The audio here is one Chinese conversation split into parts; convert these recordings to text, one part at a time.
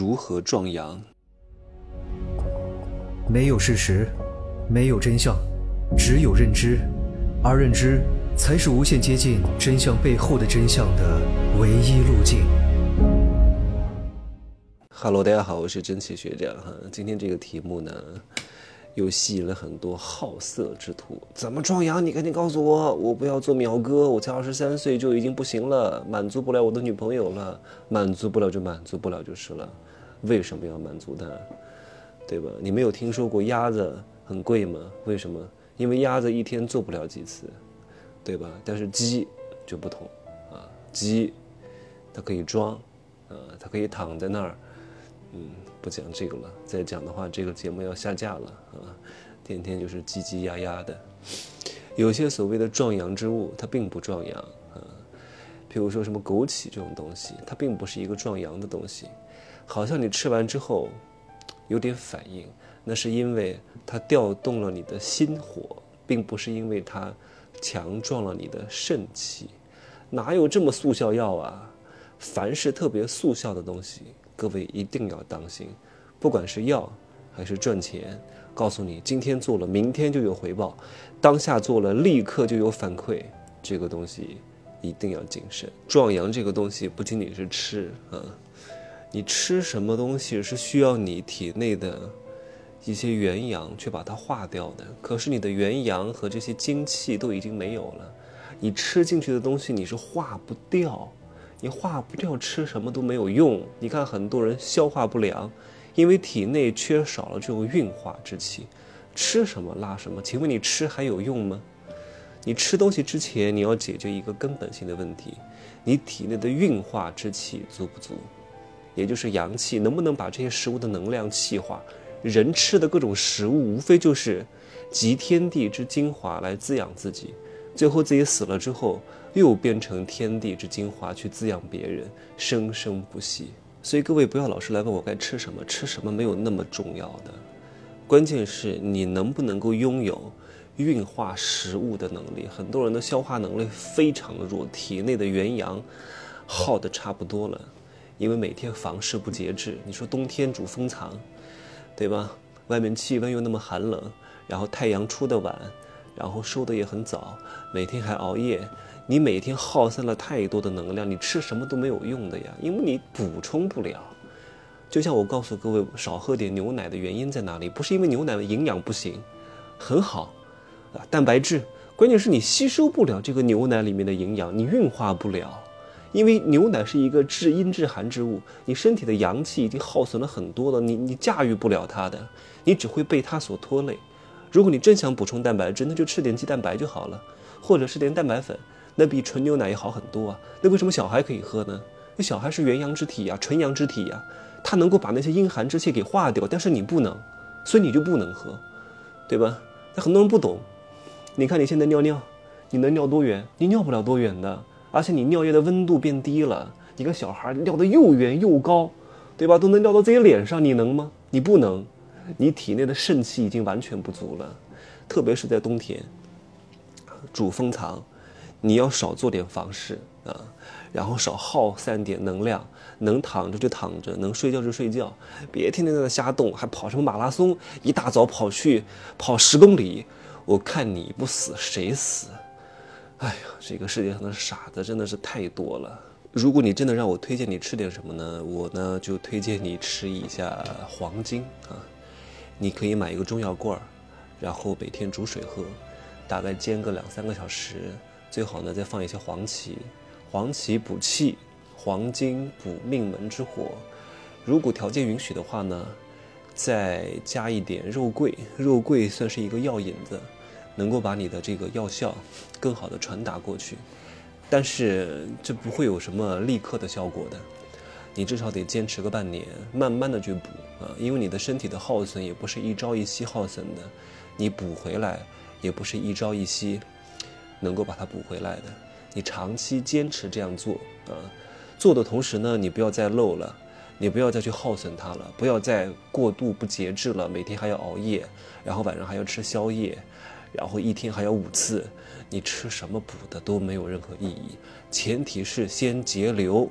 如何壮阳？没有事实，没有真相，只有认知，而认知才是无限接近真相背后的真相的唯一路径。Hello，大家好，我是真奇学长哈。今天这个题目呢，又吸引了很多好色之徒。怎么壮阳？你赶紧告诉我，我不要做苗哥，我才二十三岁就已经不行了，满足不了我的女朋友了，满足不了就满足不了就是了。为什么要满足他？对吧？你没有听说过鸭子很贵吗？为什么？因为鸭子一天做不了几次，对吧？但是鸡就不同啊，鸡它可以装，啊，它可以躺在那儿。嗯，不讲这个了。再讲的话，这个节目要下架了啊！天天就是叽叽呀呀的。有些所谓的壮阳之物，它并不壮阳啊。譬如说什么枸杞这种东西，它并不是一个壮阳的东西。好像你吃完之后有点反应，那是因为它调动了你的心火，并不是因为它强壮了你的肾气。哪有这么速效药啊？凡是特别速效的东西。各位一定要当心，不管是药还是赚钱，告诉你今天做了，明天就有回报；当下做了，立刻就有反馈。这个东西一定要谨慎。壮阳这个东西不仅仅是吃啊，你吃什么东西是需要你体内的一些元阳去把它化掉的。可是你的元阳和这些精气都已经没有了，你吃进去的东西你是化不掉。你化不掉，吃什么都没有用。你看很多人消化不良，因为体内缺少了这种运化之气，吃什么拉什么。请问你吃还有用吗？你吃东西之前，你要解决一个根本性的问题：你体内的运化之气足不足？也就是阳气能不能把这些食物的能量气化？人吃的各种食物，无非就是集天地之精华来滋养自己。最后自己死了之后，又变成天地之精华去滋养别人，生生不息。所以各位不要老是来问我该吃什么，吃什么没有那么重要的，关键是你能不能够拥有运化食物的能力。很多人的消化能力非常弱，体内的元阳耗的差不多了，因为每天房事不节制。你说冬天煮蜂藏，对吧？外面气温又那么寒冷，然后太阳出的晚。然后收的也很早，每天还熬夜，你每天耗散了太多的能量，你吃什么都没有用的呀，因为你补充不了。就像我告诉各位，少喝点牛奶的原因在哪里？不是因为牛奶的营养不行，很好，啊，蛋白质，关键是你吸收不了这个牛奶里面的营养，你运化不了，因为牛奶是一个至阴至寒之物，你身体的阳气已经耗损了很多了，你你驾驭不了它的，你只会被它所拖累。如果你真想补充蛋白质，那就吃点鸡蛋白就好了，或者是点蛋白粉，那比纯牛奶也好很多啊。那为什么小孩可以喝呢？那小孩是元阳之体呀，纯阳之体呀，他能够把那些阴寒之气给化掉，但是你不能，所以你就不能喝，对吧？那很多人不懂，你看你现在尿尿，你能尿多远？你尿不了多远的，而且你尿液的温度变低了，你个小孩尿的又远又高，对吧？都能尿到自己脸上，你能吗？你不能。你体内的肾气已经完全不足了，特别是在冬天，主风藏，你要少做点房事啊，然后少耗散点能量，能躺着就躺着，能睡觉就睡觉，别天天在那瞎动，还跑什么马拉松，一大早跑去跑十公里，我看你不死谁死？哎呀，这个世界上的傻子真的是太多了。如果你真的让我推荐你吃点什么呢？我呢就推荐你吃一下黄精啊。你可以买一个中药罐儿，然后每天煮水喝，大概煎个两三个小时，最好呢再放一些黄芪，黄芪补气，黄精补命门之火。如果条件允许的话呢，再加一点肉桂，肉桂算是一个药引子，能够把你的这个药效更好的传达过去。但是这不会有什么立刻的效果的。你至少得坚持个半年，慢慢的去补啊，因为你的身体的耗损也不是一朝一夕耗损的，你补回来也不是一朝一夕能够把它补回来的。你长期坚持这样做啊，做的同时呢，你不要再漏了，你不要再去耗损它了，不要再过度不节制了，每天还要熬夜，然后晚上还要吃宵夜，然后一天还要五次，你吃什么补的都没有任何意义，前提是先节流。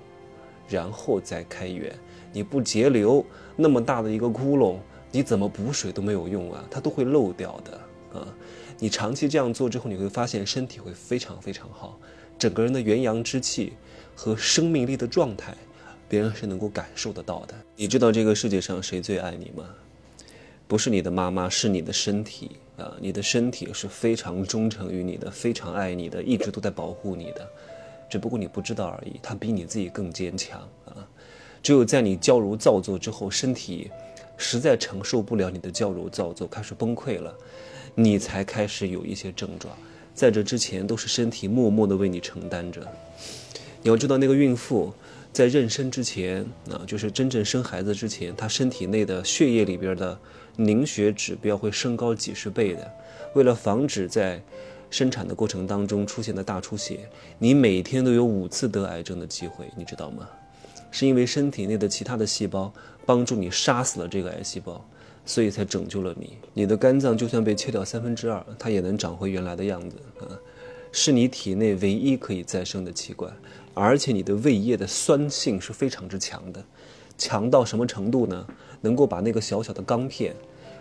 然后再开源，你不节流，那么大的一个窟窿，你怎么补水都没有用啊，它都会漏掉的啊。你长期这样做之后，你会发现身体会非常非常好，整个人的元阳之气和生命力的状态，别人是能够感受得到的。你知道这个世界上谁最爱你吗？不是你的妈妈，是你的身体啊！你的身体是非常忠诚于你的，非常爱你的，一直都在保护你的，只不过你不知道而已。它比你自己更坚强啊！只有在你娇柔造作之后，身体实在承受不了你的娇柔造作，开始崩溃了，你才开始有一些症状。在这之前，都是身体默默的为你承担着。你要知道，那个孕妇在妊娠之前啊，就是真正生孩子之前，她身体内的血液里边的。凝血指标会升高几十倍的，为了防止在生产的过程当中出现的大出血，你每天都有五次得癌症的机会，你知道吗？是因为身体内的其他的细胞帮助你杀死了这个癌细胞，所以才拯救了你。你的肝脏就算被切掉三分之二，它也能长回原来的样子啊！是你体内唯一可以再生的器官，而且你的胃液的酸性是非常之强的，强到什么程度呢？能够把那个小小的钢片。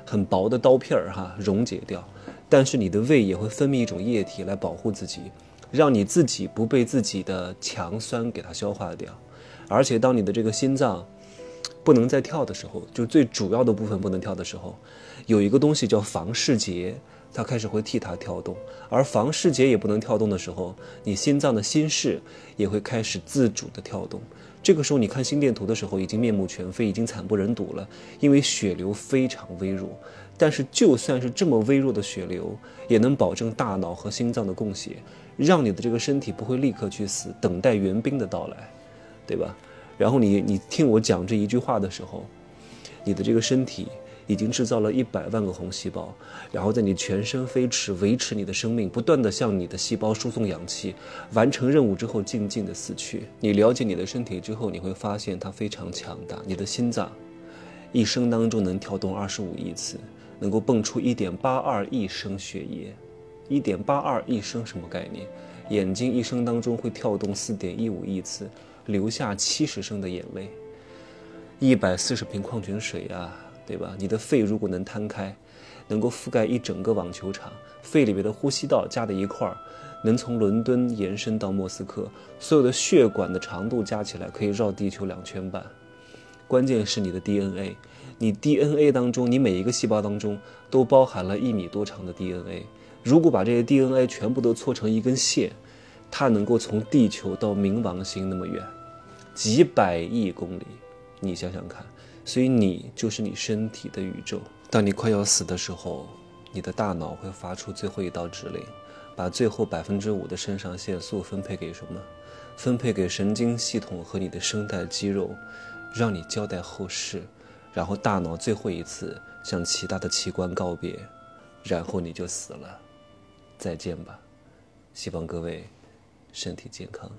很薄的刀片儿哈溶解掉，但是你的胃也会分泌一种液体来保护自己，让你自己不被自己的强酸给它消化掉。而且当你的这个心脏不能再跳的时候，就最主要的部分不能跳的时候，有一个东西叫房室结，它开始会替它跳动。而房室结也不能跳动的时候，你心脏的心室也会开始自主的跳动。这个时候，你看心电图的时候，已经面目全非，已经惨不忍睹了，因为血流非常微弱。但是，就算是这么微弱的血流，也能保证大脑和心脏的供血，让你的这个身体不会立刻去死，等待援兵的到来，对吧？然后你你听我讲这一句话的时候，你的这个身体。已经制造了一百万个红细胞，然后在你全身飞驰，维持你的生命，不断地向你的细胞输送氧气，完成任务之后静静地死去。你了解你的身体之后，你会发现它非常强大。你的心脏，一生当中能跳动二十五亿次，能够蹦出一点八二亿升血液，一点八二亿升什么概念？眼睛一生当中会跳动四点一五亿次，流下七十升的眼泪，一百四十瓶矿泉水啊！对吧？你的肺如果能摊开，能够覆盖一整个网球场，肺里面的呼吸道加在一块儿，能从伦敦延伸到莫斯科，所有的血管的长度加起来可以绕地球两圈半。关键是你的 DNA，你 DNA 当中，你每一个细胞当中都包含了一米多长的 DNA。如果把这些 DNA 全部都搓成一根线，它能够从地球到冥王星那么远，几百亿公里，你想想看。所以你就是你身体的宇宙。当你快要死的时候，你的大脑会发出最后一道指令，把最后百分之五的肾上腺素分配给什么？分配给神经系统和你的声带肌肉，让你交代后事。然后大脑最后一次向其他的器官告别，然后你就死了。再见吧，希望各位身体健康。